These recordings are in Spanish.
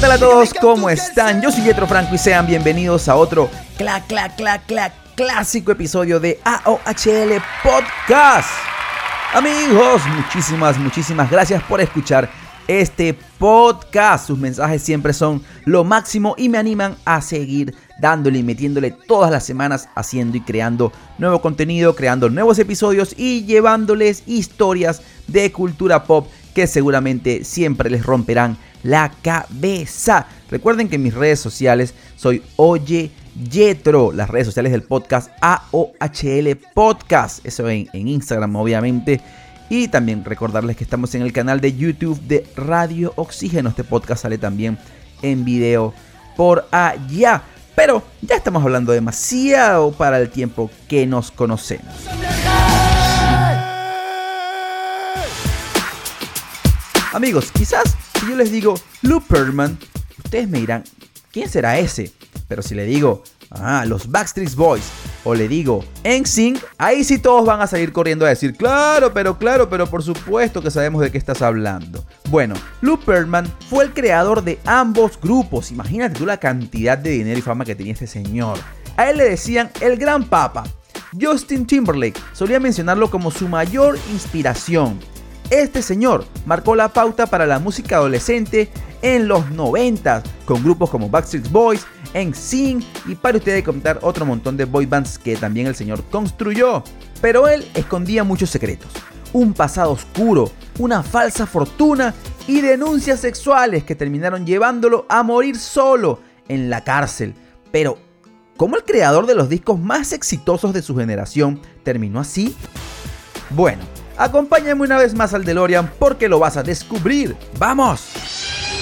tal a todos? ¿Cómo están? Yo soy Jetro Franco y sean bienvenidos a otro cla cla cla cla clásico episodio de AOHL Podcast. Amigos, muchísimas, muchísimas gracias por escuchar este podcast. Sus mensajes siempre son lo máximo y me animan a seguir dándole y metiéndole todas las semanas haciendo y creando nuevo contenido, creando nuevos episodios y llevándoles historias de cultura pop que seguramente siempre les romperán la cabeza. Recuerden que en mis redes sociales soy Oye Yetro, las redes sociales del podcast AOHL Podcast, eso en, en Instagram obviamente. Y también recordarles que estamos en el canal de YouTube de Radio Oxígeno. Este podcast sale también en video por allá. Pero ya estamos hablando demasiado para el tiempo que nos conocemos. Amigos, quizás si yo les digo Looperman, ustedes me dirán, ¿quién será ese? Pero si le digo, ah, los Backstreet Boys, o le digo NSYNC, ahí sí todos van a salir corriendo a decir, claro, pero claro, pero por supuesto que sabemos de qué estás hablando. Bueno, Looperman fue el creador de ambos grupos. Imagínate tú la cantidad de dinero y fama que tenía este señor. A él le decían el Gran Papa. Justin Timberlake solía mencionarlo como su mayor inspiración. Este señor marcó la pauta para la música adolescente en los 90 con grupos como Backstreet Boys, NSYNC y para ustedes contar otro montón de boy bands que también el señor construyó. Pero él escondía muchos secretos, un pasado oscuro, una falsa fortuna y denuncias sexuales que terminaron llevándolo a morir solo en la cárcel. Pero, ¿cómo el creador de los discos más exitosos de su generación terminó así? Bueno, Acompáñame una vez más al DeLorean porque lo vas a descubrir. ¡Vamos!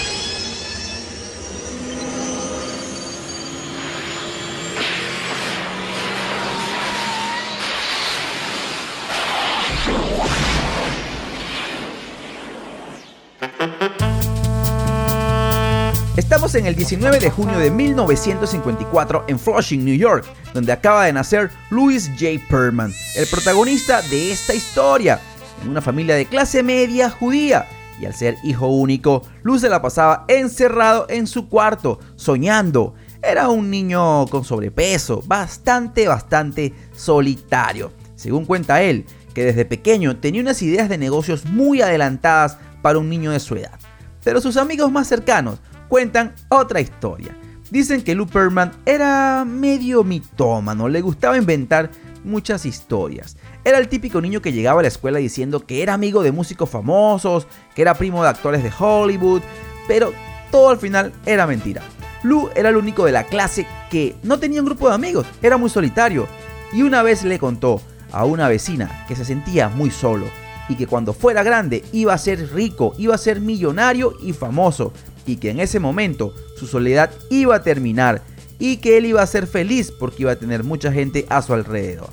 Estamos en el 19 de junio de 1954 en Flushing, New York, donde acaba de nacer Louis J. Perman, el protagonista de esta historia, en una familia de clase media judía. Y al ser hijo único, Louis se la pasaba encerrado en su cuarto, soñando. Era un niño con sobrepeso, bastante, bastante solitario. Según cuenta él, que desde pequeño tenía unas ideas de negocios muy adelantadas para un niño de su edad. Pero sus amigos más cercanos cuentan otra historia. Dicen que Lou Perman era medio mitómano, le gustaba inventar muchas historias. Era el típico niño que llegaba a la escuela diciendo que era amigo de músicos famosos, que era primo de actores de Hollywood, pero todo al final era mentira. Lou era el único de la clase que no tenía un grupo de amigos, era muy solitario. Y una vez le contó a una vecina que se sentía muy solo y que cuando fuera grande iba a ser rico, iba a ser millonario y famoso, y que en ese momento su soledad iba a terminar y que él iba a ser feliz porque iba a tener mucha gente a su alrededor.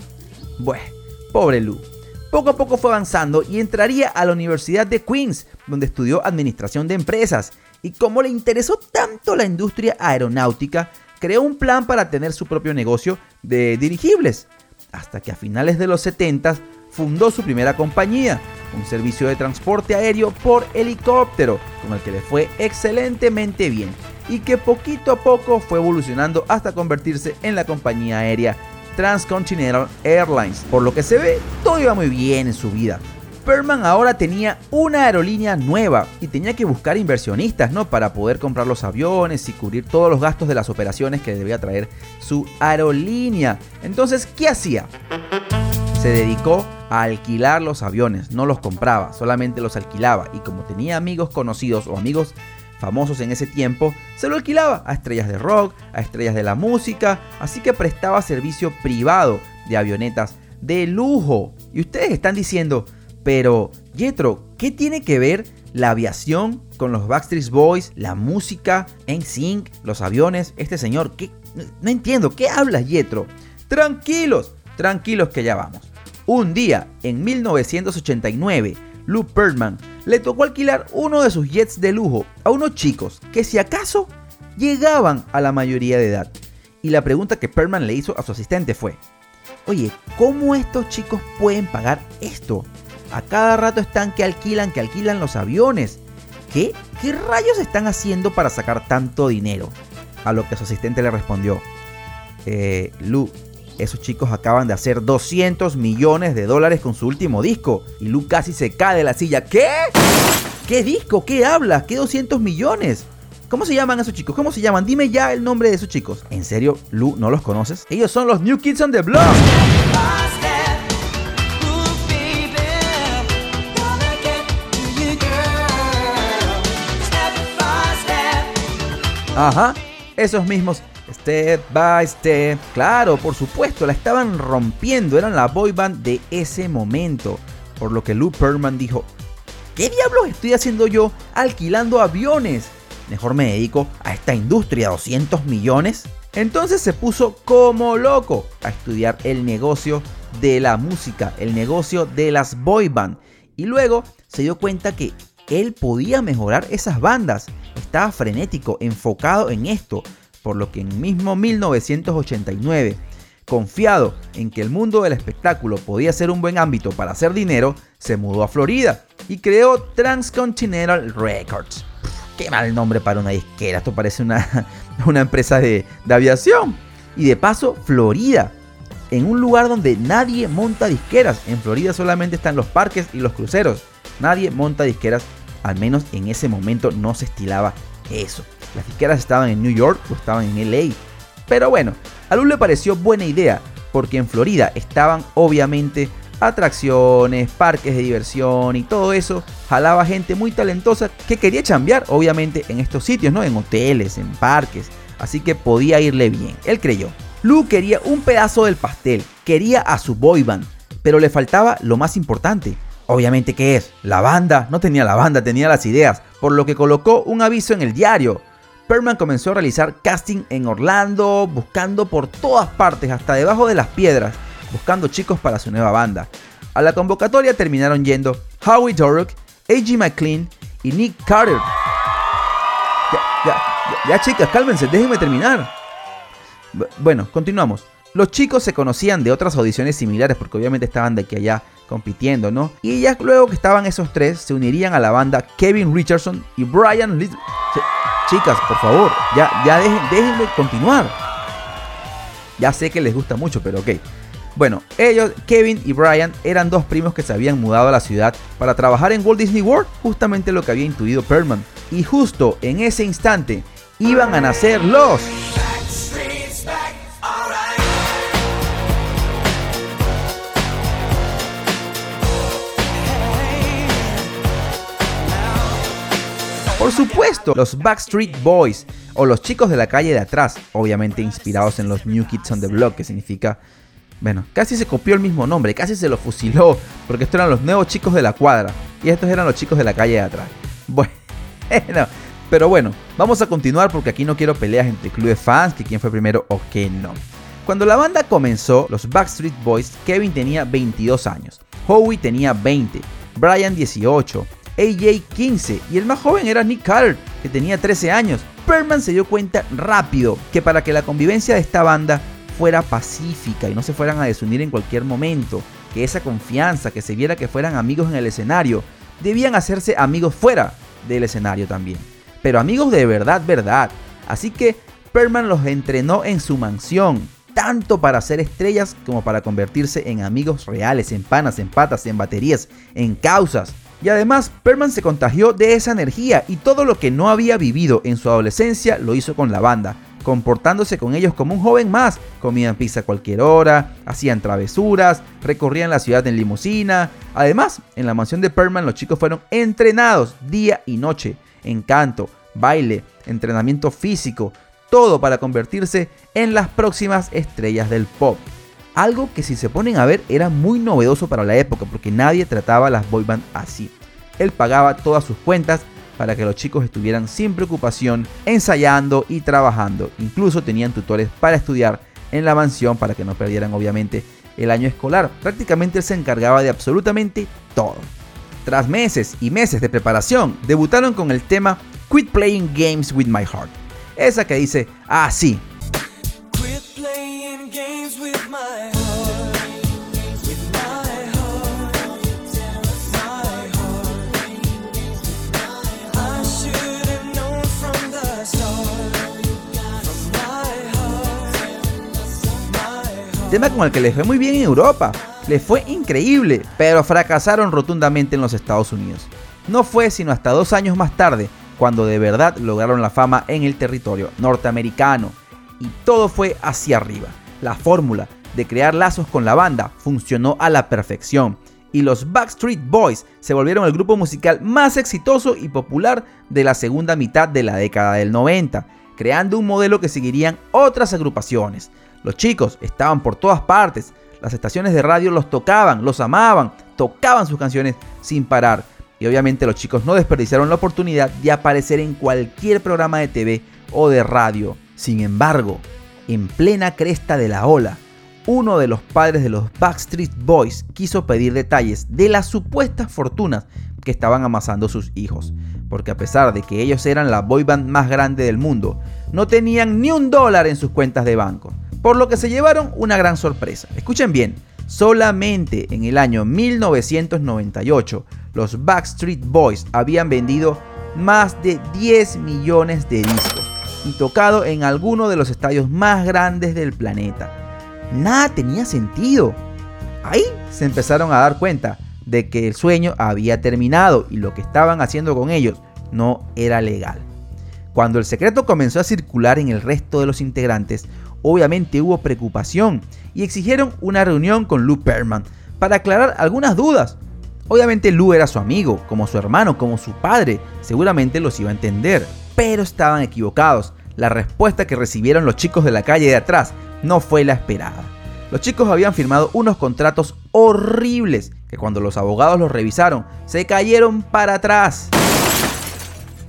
Bueno, pobre Lou. Poco a poco fue avanzando y entraría a la Universidad de Queens, donde estudió Administración de Empresas, y como le interesó tanto la industria aeronáutica, creó un plan para tener su propio negocio de dirigibles, hasta que a finales de los 70 fundó su primera compañía, un servicio de transporte aéreo por helicóptero, con el que le fue excelentemente bien y que poquito a poco fue evolucionando hasta convertirse en la compañía aérea Transcontinental Airlines. Por lo que se ve, todo iba muy bien en su vida. Perman ahora tenía una aerolínea nueva y tenía que buscar inversionistas, ¿no? Para poder comprar los aviones y cubrir todos los gastos de las operaciones que debía traer su aerolínea. Entonces, ¿qué hacía? Se dedicó a alquilar los aviones, no los compraba, solamente los alquilaba y como tenía amigos conocidos o amigos famosos en ese tiempo, se lo alquilaba a estrellas de rock, a estrellas de la música, así que prestaba servicio privado de avionetas de lujo. Y ustedes están diciendo, pero Jetro, ¿qué tiene que ver la aviación con los Backstreet Boys, la música, en sync, los aviones? Este señor, ¿qué? No entiendo, ¿qué hablas Jetro? Tranquilos, tranquilos que ya vamos. Un día, en 1989, Lou Perlman le tocó alquilar uno de sus jets de lujo a unos chicos que si acaso llegaban a la mayoría de edad. Y la pregunta que Perlman le hizo a su asistente fue, oye, ¿cómo estos chicos pueden pagar esto? A cada rato están que alquilan, que alquilan los aviones. ¿Qué? ¿qué rayos están haciendo para sacar tanto dinero? A lo que su asistente le respondió, eh, Lu, esos chicos acaban de hacer 200 millones de dólares con su último disco. Y Lu casi se cae de la silla. ¿Qué? ¿Qué disco? ¿Qué hablas? ¿Qué 200 millones? ¿Cómo se llaman esos chicos? ¿Cómo se llaman? Dime ya el nombre de esos chicos. ¿En serio, Lu, no los conoces? Ellos son los New Kids on the Block. Ajá, esos mismos Step by Step. Claro, por supuesto, la estaban rompiendo, eran la boy band de ese momento. Por lo que Lou Perman dijo, ¿qué diablos estoy haciendo yo alquilando aviones? Mejor me dedico a esta industria, 200 millones. Entonces se puso como loco a estudiar el negocio de la música, el negocio de las boy band. Y luego se dio cuenta que él podía mejorar esas bandas estaba frenético, enfocado en esto, por lo que en mismo 1989, confiado en que el mundo del espectáculo podía ser un buen ámbito para hacer dinero, se mudó a Florida y creó Transcontinental Records. Qué mal nombre para una disquera, esto parece una, una empresa de, de aviación. Y de paso, Florida, en un lugar donde nadie monta disqueras. En Florida solamente están los parques y los cruceros. Nadie monta disqueras al menos en ese momento no se estilaba eso. Las disqueras estaban en New York o estaban en LA. Pero bueno, a Luz le pareció buena idea, porque en Florida estaban obviamente atracciones, parques de diversión y todo eso. Jalaba gente muy talentosa que quería chambear, obviamente, en estos sitios, ¿no? En hoteles, en parques. Así que podía irle bien. Él creyó. Lu quería un pedazo del pastel, quería a su boy band, pero le faltaba lo más importante, Obviamente, ¿qué es? La banda. No tenía la banda, tenía las ideas, por lo que colocó un aviso en el diario. Perman comenzó a realizar casting en Orlando, buscando por todas partes, hasta debajo de las piedras, buscando chicos para su nueva banda. A la convocatoria terminaron yendo Howie Dorough, A.G. McLean y Nick Carter. Ya, ya, ya, chicas, cálmense, déjenme terminar. bueno, continuamos. Los chicos se conocían de otras audiciones similares porque obviamente estaban de aquí allá compitiendo, ¿no? Y ya luego que estaban esos tres, se unirían a la banda Kevin Richardson y Brian Little. Chicas, por favor, ya, ya déjenme continuar. Ya sé que les gusta mucho, pero ok. Bueno, ellos, Kevin y Brian, eran dos primos que se habían mudado a la ciudad para trabajar en Walt Disney World, justamente lo que había intuido Perman. Y justo en ese instante iban a nacer los Por supuesto, los Backstreet Boys o los chicos de la calle de atrás, obviamente inspirados en los New Kids on the Block, que significa, bueno, casi se copió el mismo nombre, casi se lo fusiló, porque estos eran los nuevos chicos de la cuadra y estos eran los chicos de la calle de atrás. Bueno, pero bueno, vamos a continuar porque aquí no quiero peleas entre clubes fans, que quién fue primero o quién no. Cuando la banda comenzó, los Backstreet Boys, Kevin tenía 22 años, Howie tenía 20, Brian 18, AJ 15 y el más joven era Nick Carter, que tenía 13 años. Perman se dio cuenta rápido que para que la convivencia de esta banda fuera pacífica y no se fueran a desunir en cualquier momento, que esa confianza, que se viera que fueran amigos en el escenario, debían hacerse amigos fuera del escenario también. Pero amigos de verdad, verdad. Así que Perman los entrenó en su mansión, tanto para ser estrellas como para convertirse en amigos reales, en panas, en patas, en baterías, en causas. Y además, Perman se contagió de esa energía y todo lo que no había vivido en su adolescencia lo hizo con la banda, comportándose con ellos como un joven más. Comían pizza a cualquier hora, hacían travesuras, recorrían la ciudad en limusina. Además, en la mansión de Perman los chicos fueron entrenados día y noche en canto, baile, entrenamiento físico, todo para convertirse en las próximas estrellas del pop. Algo que si se ponen a ver era muy novedoso para la época porque nadie trataba a las boyband así. Él pagaba todas sus cuentas para que los chicos estuvieran sin preocupación ensayando y trabajando. Incluso tenían tutores para estudiar en la mansión para que no perdieran obviamente el año escolar. Prácticamente él se encargaba de absolutamente todo. Tras meses y meses de preparación, debutaron con el tema Quit Playing Games with My Heart. Esa que dice. Ah, tema con el que les fue muy bien en Europa. Les fue increíble, pero fracasaron rotundamente en los Estados Unidos. No fue sino hasta dos años más tarde cuando de verdad lograron la fama en el territorio norteamericano. Y todo fue hacia arriba. La fórmula de crear lazos con la banda funcionó a la perfección y los Backstreet Boys se volvieron el grupo musical más exitoso y popular de la segunda mitad de la década del 90, creando un modelo que seguirían otras agrupaciones. Los chicos estaban por todas partes, las estaciones de radio los tocaban, los amaban, tocaban sus canciones sin parar. Y obviamente los chicos no desperdiciaron la oportunidad de aparecer en cualquier programa de TV o de radio. Sin embargo, en plena cresta de la ola, uno de los padres de los Backstreet Boys quiso pedir detalles de las supuestas fortunas que estaban amasando sus hijos, porque a pesar de que ellos eran la boy band más grande del mundo, no tenían ni un dólar en sus cuentas de banco, por lo que se llevaron una gran sorpresa. Escuchen bien, solamente en el año 1998 los Backstreet Boys habían vendido más de 10 millones de discos y tocado en alguno de los estadios más grandes del planeta. Nada tenía sentido. Ahí se empezaron a dar cuenta de que el sueño había terminado y lo que estaban haciendo con ellos no era legal. Cuando el secreto comenzó a circular en el resto de los integrantes, obviamente hubo preocupación y exigieron una reunión con Lou Perman para aclarar algunas dudas. Obviamente Lou era su amigo, como su hermano, como su padre, seguramente los iba a entender, pero estaban equivocados. La respuesta que recibieron los chicos de la calle de atrás no fue la esperada. Los chicos habían firmado unos contratos horribles que cuando los abogados los revisaron se cayeron para atrás.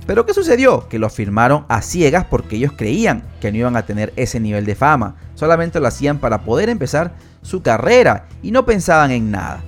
Pero ¿qué sucedió? Que los firmaron a ciegas porque ellos creían que no iban a tener ese nivel de fama. Solamente lo hacían para poder empezar su carrera y no pensaban en nada.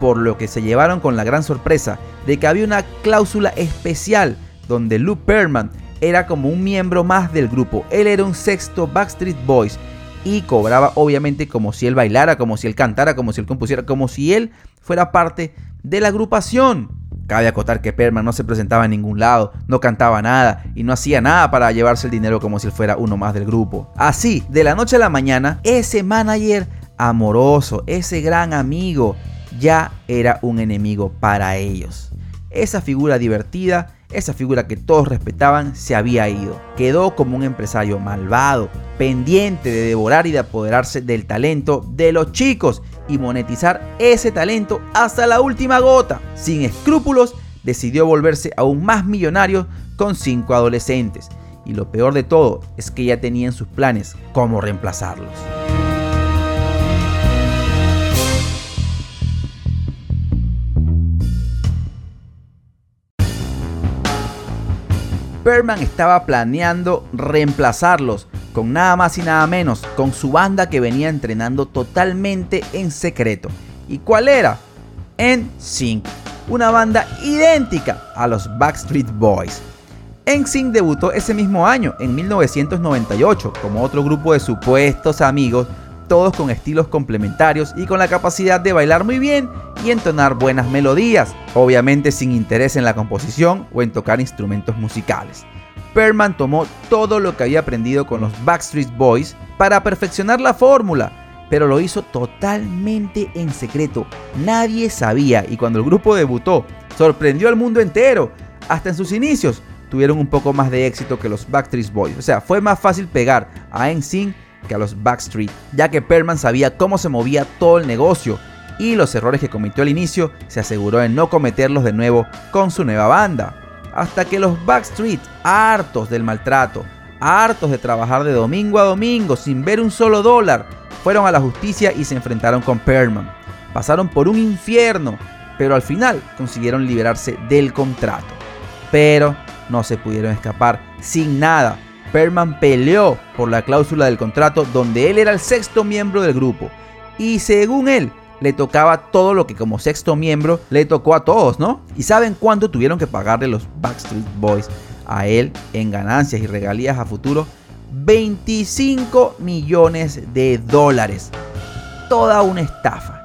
Por lo que se llevaron con la gran sorpresa de que había una cláusula especial donde Lou Perman era como un miembro más del grupo. Él era un sexto Backstreet Boys y cobraba obviamente como si él bailara, como si él cantara, como si él compusiera, como si él fuera parte de la agrupación. Cabe acotar que Perman no se presentaba en ningún lado, no cantaba nada y no hacía nada para llevarse el dinero como si fuera uno más del grupo. Así, de la noche a la mañana, ese manager amoroso, ese gran amigo, ya era un enemigo para ellos. Esa figura divertida esa figura que todos respetaban se había ido. Quedó como un empresario malvado, pendiente de devorar y de apoderarse del talento de los chicos y monetizar ese talento hasta la última gota. Sin escrúpulos, decidió volverse aún más millonario con cinco adolescentes. Y lo peor de todo es que ya tenían sus planes cómo reemplazarlos. Berman estaba planeando reemplazarlos con nada más y nada menos con su banda que venía entrenando totalmente en secreto. ¿Y cuál era? NSYNC, una banda idéntica a los Backstreet Boys. NSYNC debutó ese mismo año, en 1998, como otro grupo de supuestos amigos todos con estilos complementarios y con la capacidad de bailar muy bien y entonar buenas melodías, obviamente sin interés en la composición o en tocar instrumentos musicales. Perman tomó todo lo que había aprendido con los Backstreet Boys para perfeccionar la fórmula, pero lo hizo totalmente en secreto. Nadie sabía y cuando el grupo debutó, sorprendió al mundo entero. Hasta en sus inicios tuvieron un poco más de éxito que los Backstreet Boys. O sea, fue más fácil pegar a NSYNC que a los Backstreet, ya que Perman sabía cómo se movía todo el negocio y los errores que cometió al inicio se aseguró de no cometerlos de nuevo con su nueva banda. Hasta que los Backstreet, hartos del maltrato, hartos de trabajar de domingo a domingo sin ver un solo dólar, fueron a la justicia y se enfrentaron con Perman. Pasaron por un infierno, pero al final consiguieron liberarse del contrato. Pero no se pudieron escapar sin nada Perman peleó por la cláusula del contrato donde él era el sexto miembro del grupo. Y según él, le tocaba todo lo que como sexto miembro le tocó a todos, ¿no? ¿Y saben cuánto tuvieron que pagarle los Backstreet Boys a él en ganancias y regalías a futuro? 25 millones de dólares. Toda una estafa.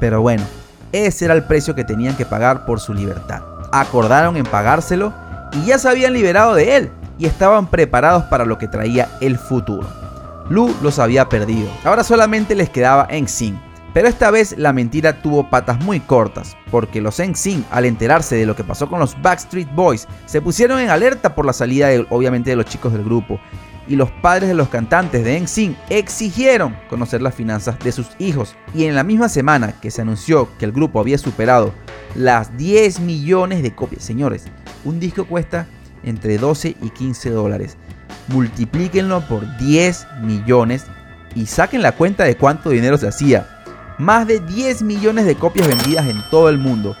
Pero bueno, ese era el precio que tenían que pagar por su libertad. Acordaron en pagárselo y ya se habían liberado de él y estaban preparados para lo que traía el futuro. Lou los había perdido. Ahora solamente les quedaba NSYNC. Pero esta vez la mentira tuvo patas muy cortas, porque los NSYNC, al enterarse de lo que pasó con los Backstreet Boys, se pusieron en alerta por la salida obviamente de los chicos del grupo y los padres de los cantantes de NSYNC exigieron conocer las finanzas de sus hijos. Y en la misma semana que se anunció que el grupo había superado las 10 millones de copias, señores, un disco cuesta entre 12 y 15 dólares. Multiplíquenlo por 10 millones y saquen la cuenta de cuánto dinero se hacía. Más de 10 millones de copias vendidas en todo el mundo.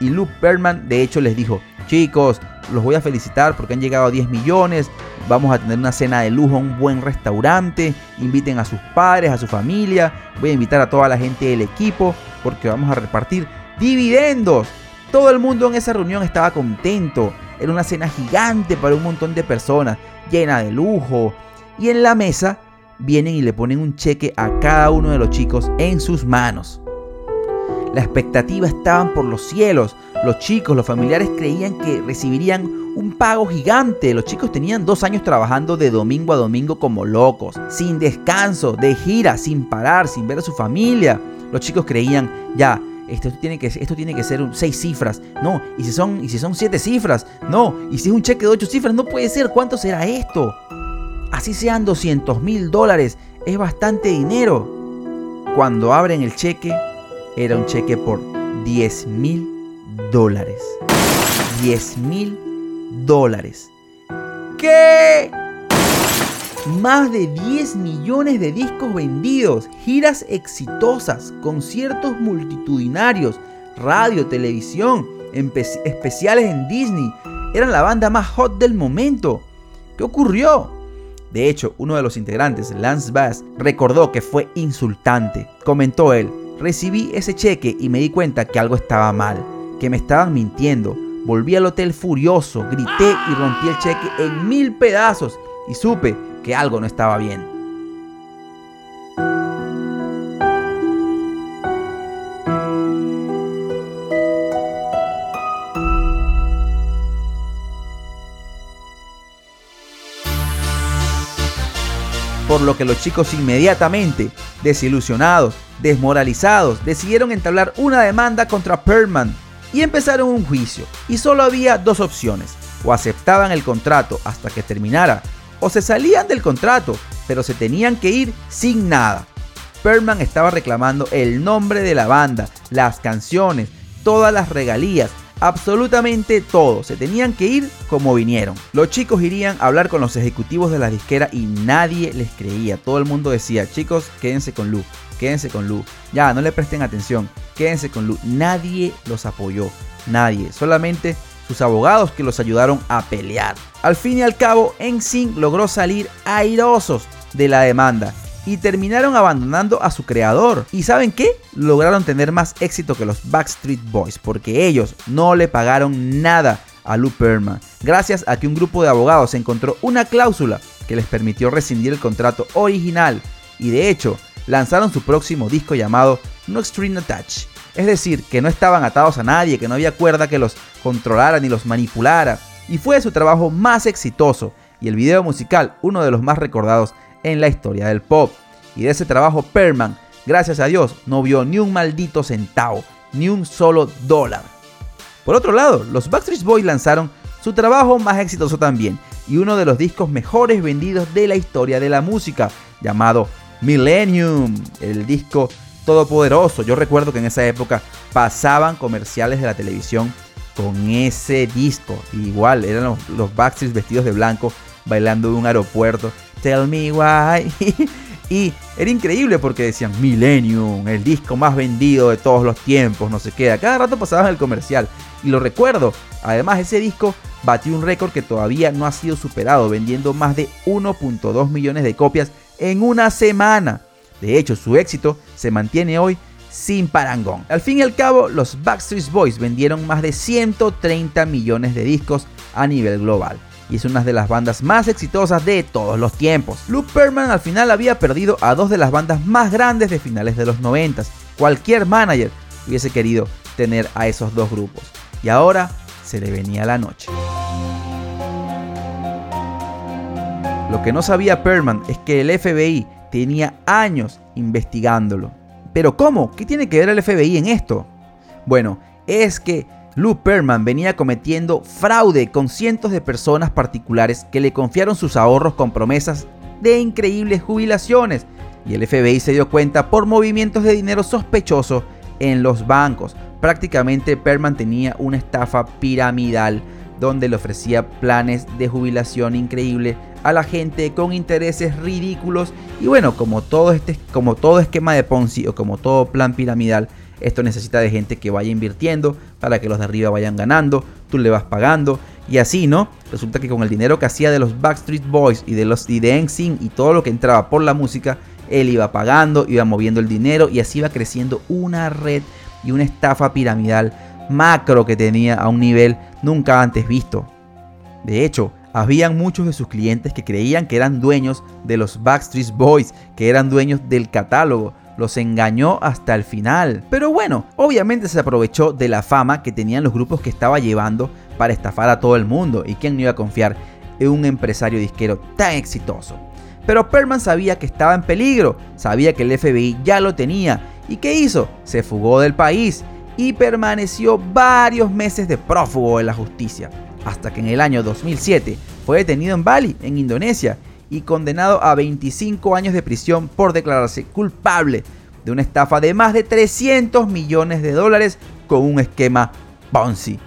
Y Luke Perman de hecho les dijo, chicos, los voy a felicitar porque han llegado a 10 millones, vamos a tener una cena de lujo un buen restaurante, inviten a sus padres, a su familia, voy a invitar a toda la gente del equipo porque vamos a repartir dividendos. Todo el mundo en esa reunión estaba contento, era una cena gigante para un montón de personas, llena de lujo, y en la mesa vienen y le ponen un cheque a cada uno de los chicos en sus manos. La expectativa estaban por los cielos. Los chicos, los familiares creían que recibirían un pago gigante. Los chicos tenían dos años trabajando de domingo a domingo como locos, sin descanso, de gira, sin parar, sin ver a su familia. Los chicos creían, ya, esto tiene que, esto tiene que ser seis cifras. No, y si, son, y si son siete cifras. No, y si es un cheque de ocho cifras, no puede ser. ¿Cuánto será esto? Así sean 200 mil dólares, es bastante dinero. Cuando abren el cheque, era un cheque por 10 mil dólares. 10 mil dólares. ¿Qué? Más de 10 millones de discos vendidos, giras exitosas, conciertos multitudinarios, radio, televisión, especiales en Disney. Eran la banda más hot del momento. ¿Qué ocurrió? De hecho, uno de los integrantes, Lance Bass, recordó que fue insultante. Comentó él, Recibí ese cheque y me di cuenta que algo estaba mal, que me estaban mintiendo. Volví al hotel furioso, grité y rompí el cheque en mil pedazos y supe que algo no estaba bien. Por lo que los chicos inmediatamente, desilusionados, desmoralizados, decidieron entablar una demanda contra Perman y empezaron un juicio. Y solo había dos opciones, o aceptaban el contrato hasta que terminara, o se salían del contrato, pero se tenían que ir sin nada. Perman estaba reclamando el nombre de la banda, las canciones, todas las regalías, absolutamente todo. Se tenían que ir como vinieron. Los chicos irían a hablar con los ejecutivos de la disquera y nadie les creía. Todo el mundo decía, chicos, quédense con Lu, quédense con Lu. Ya, no le presten atención, quédense con Lu. Nadie los apoyó, nadie. Solamente sus abogados que los ayudaron a pelear. Al fin y al cabo, NSYNC logró salir airosos de la demanda y terminaron abandonando a su creador. ¿Y saben qué? Lograron tener más éxito que los Backstreet Boys porque ellos no le pagaron nada a Lou Perman, gracias a que un grupo de abogados encontró una cláusula que les permitió rescindir el contrato original y de hecho lanzaron su próximo disco llamado No String Attach. Es decir, que no estaban atados a nadie, que no había cuerda que los controlara ni los manipulara. Y fue su trabajo más exitoso y el video musical uno de los más recordados en la historia del pop. Y de ese trabajo Perman, gracias a Dios, no vio ni un maldito centavo, ni un solo dólar. Por otro lado, los Backstreet Boys lanzaron su trabajo más exitoso también y uno de los discos mejores vendidos de la historia de la música, llamado Millennium, el disco todopoderoso. Yo recuerdo que en esa época pasaban comerciales de la televisión con ese disco. Igual eran los, los Backstreet vestidos de blanco bailando en un aeropuerto. Tell me why. y era increíble porque decían Millennium, el disco más vendido de todos los tiempos, no sé qué. Cada rato pasaban el comercial. Y lo recuerdo. Además, ese disco batió un récord que todavía no ha sido superado, vendiendo más de 1.2 millones de copias en una semana. De hecho, su éxito se mantiene hoy sin parangón. Al fin y al cabo, los Backstreet Boys vendieron más de 130 millones de discos a nivel global y es una de las bandas más exitosas de todos los tiempos. Luke Perman al final había perdido a dos de las bandas más grandes de finales de los 90. Cualquier manager hubiese querido tener a esos dos grupos. Y ahora se le venía la noche. Lo que no sabía Perman es que el FBI tenía años investigándolo. Pero ¿cómo? ¿Qué tiene que ver el FBI en esto? Bueno, es que Lou Perman venía cometiendo fraude con cientos de personas particulares que le confiaron sus ahorros con promesas de increíbles jubilaciones. Y el FBI se dio cuenta por movimientos de dinero sospechosos en los bancos. Prácticamente Perman tenía una estafa piramidal donde le ofrecía planes de jubilación increíble a la gente con intereses ridículos y bueno, como todo este como todo esquema de Ponzi o como todo plan piramidal, esto necesita de gente que vaya invirtiendo para que los de arriba vayan ganando, tú le vas pagando y así, ¿no? Resulta que con el dinero que hacía de los Backstreet Boys y de los y y todo lo que entraba por la música, él iba pagando, iba moviendo el dinero y así iba creciendo una red y una estafa piramidal macro que tenía a un nivel nunca antes visto. De hecho, habían muchos de sus clientes que creían que eran dueños de los Backstreet Boys, que eran dueños del catálogo. Los engañó hasta el final. Pero bueno, obviamente se aprovechó de la fama que tenían los grupos que estaba llevando para estafar a todo el mundo. ¿Y quién no iba a confiar en un empresario disquero tan exitoso? Pero Perman sabía que estaba en peligro, sabía que el FBI ya lo tenía. ¿Y qué hizo? Se fugó del país y permaneció varios meses de prófugo de la justicia, hasta que en el año 2007 fue detenido en Bali, en Indonesia, y condenado a 25 años de prisión por declararse culpable de una estafa de más de 300 millones de dólares con un esquema Ponzi.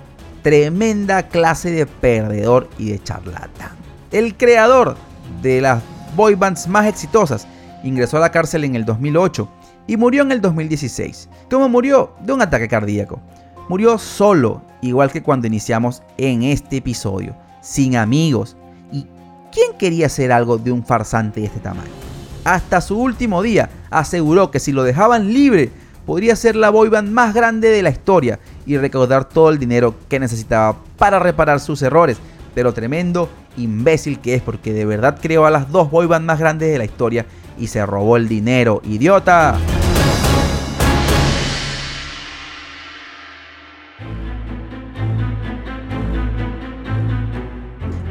Tremenda clase de perdedor y de charlatán. El creador de las boy bands más exitosas ingresó a la cárcel en el 2008 y murió en el 2016. ¿Cómo murió? De un ataque cardíaco. Murió solo, igual que cuando iniciamos en este episodio, sin amigos. ¿Y quién quería hacer algo de un farsante de este tamaño? Hasta su último día aseguró que si lo dejaban libre, podría ser la boyband más grande de la historia y recaudar todo el dinero que necesitaba para reparar sus errores. Pero tremendo imbécil que es porque de verdad creó a las dos boybands más grandes de la historia y se robó el dinero. ¡Idiota!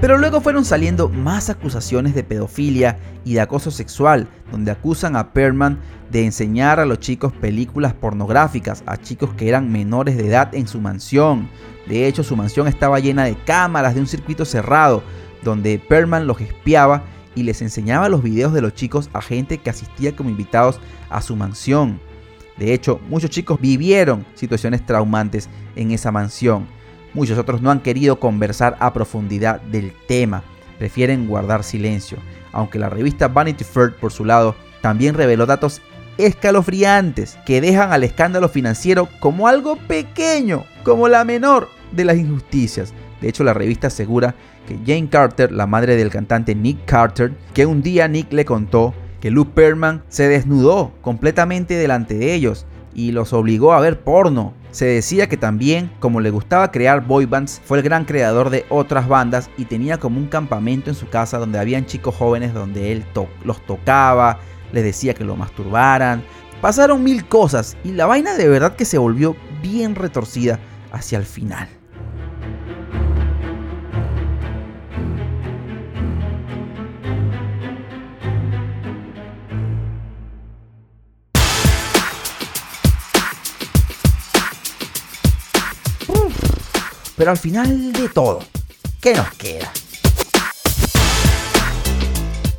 Pero luego fueron saliendo más acusaciones de pedofilia y de acoso sexual, donde acusan a Perman de enseñar a los chicos películas pornográficas, a chicos que eran menores de edad en su mansión. De hecho, su mansión estaba llena de cámaras de un circuito cerrado, donde Perman los espiaba y les enseñaba los videos de los chicos a gente que asistía como invitados a su mansión. De hecho, muchos chicos vivieron situaciones traumantes en esa mansión. Muchos otros no han querido conversar a profundidad del tema, prefieren guardar silencio, aunque la revista Vanity Fair por su lado también reveló datos escalofriantes que dejan al escándalo financiero como algo pequeño, como la menor de las injusticias. De hecho, la revista asegura que Jane Carter, la madre del cantante Nick Carter, que un día Nick le contó que Luke Perman se desnudó completamente delante de ellos y los obligó a ver porno. Se decía que también, como le gustaba crear boy bands, fue el gran creador de otras bandas y tenía como un campamento en su casa donde habían chicos jóvenes donde él los tocaba, les decía que lo masturbaran. Pasaron mil cosas y la vaina de verdad que se volvió bien retorcida hacia el final. Pero al final de todo, ¿qué nos queda?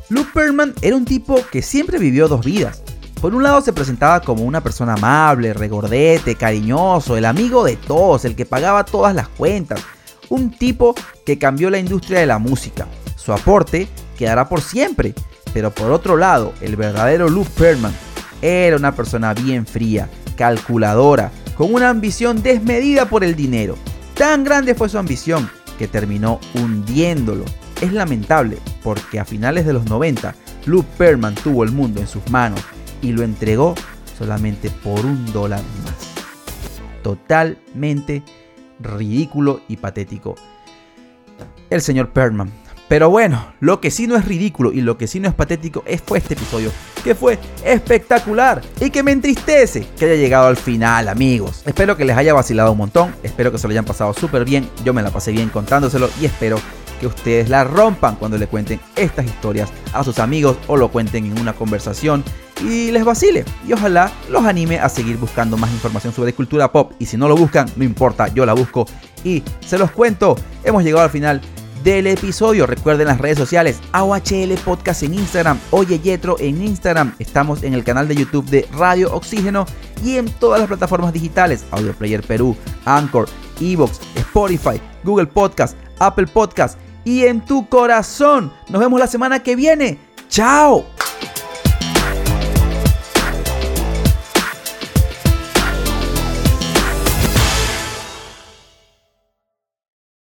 Luke Perman era un tipo que siempre vivió dos vidas. Por un lado se presentaba como una persona amable, regordete, cariñoso, el amigo de todos, el que pagaba todas las cuentas. Un tipo que cambió la industria de la música. Su aporte quedará por siempre. Pero por otro lado, el verdadero Luke Perman era una persona bien fría, calculadora, con una ambición desmedida por el dinero. Tan grande fue su ambición que terminó hundiéndolo. Es lamentable porque a finales de los 90 Luke Perman tuvo el mundo en sus manos y lo entregó solamente por un dólar más. Totalmente ridículo y patético. El señor Perman pero bueno, lo que sí no es ridículo y lo que sí no es patético es fue este episodio, que fue espectacular y que me entristece que haya llegado al final, amigos. Espero que les haya vacilado un montón, espero que se lo hayan pasado súper bien, yo me la pasé bien contándoselo y espero que ustedes la rompan cuando le cuenten estas historias a sus amigos o lo cuenten en una conversación y les vacile. Y ojalá los anime a seguir buscando más información sobre cultura pop. Y si no lo buscan, no importa, yo la busco y se los cuento. Hemos llegado al final del episodio. Recuerden las redes sociales, AOHL Podcast en Instagram, Oye Yetro en Instagram. Estamos en el canal de YouTube de Radio Oxígeno y en todas las plataformas digitales, Audio Player Perú, Anchor, Evox, Spotify, Google Podcast, Apple Podcast y en tu corazón. Nos vemos la semana que viene. ¡Chao!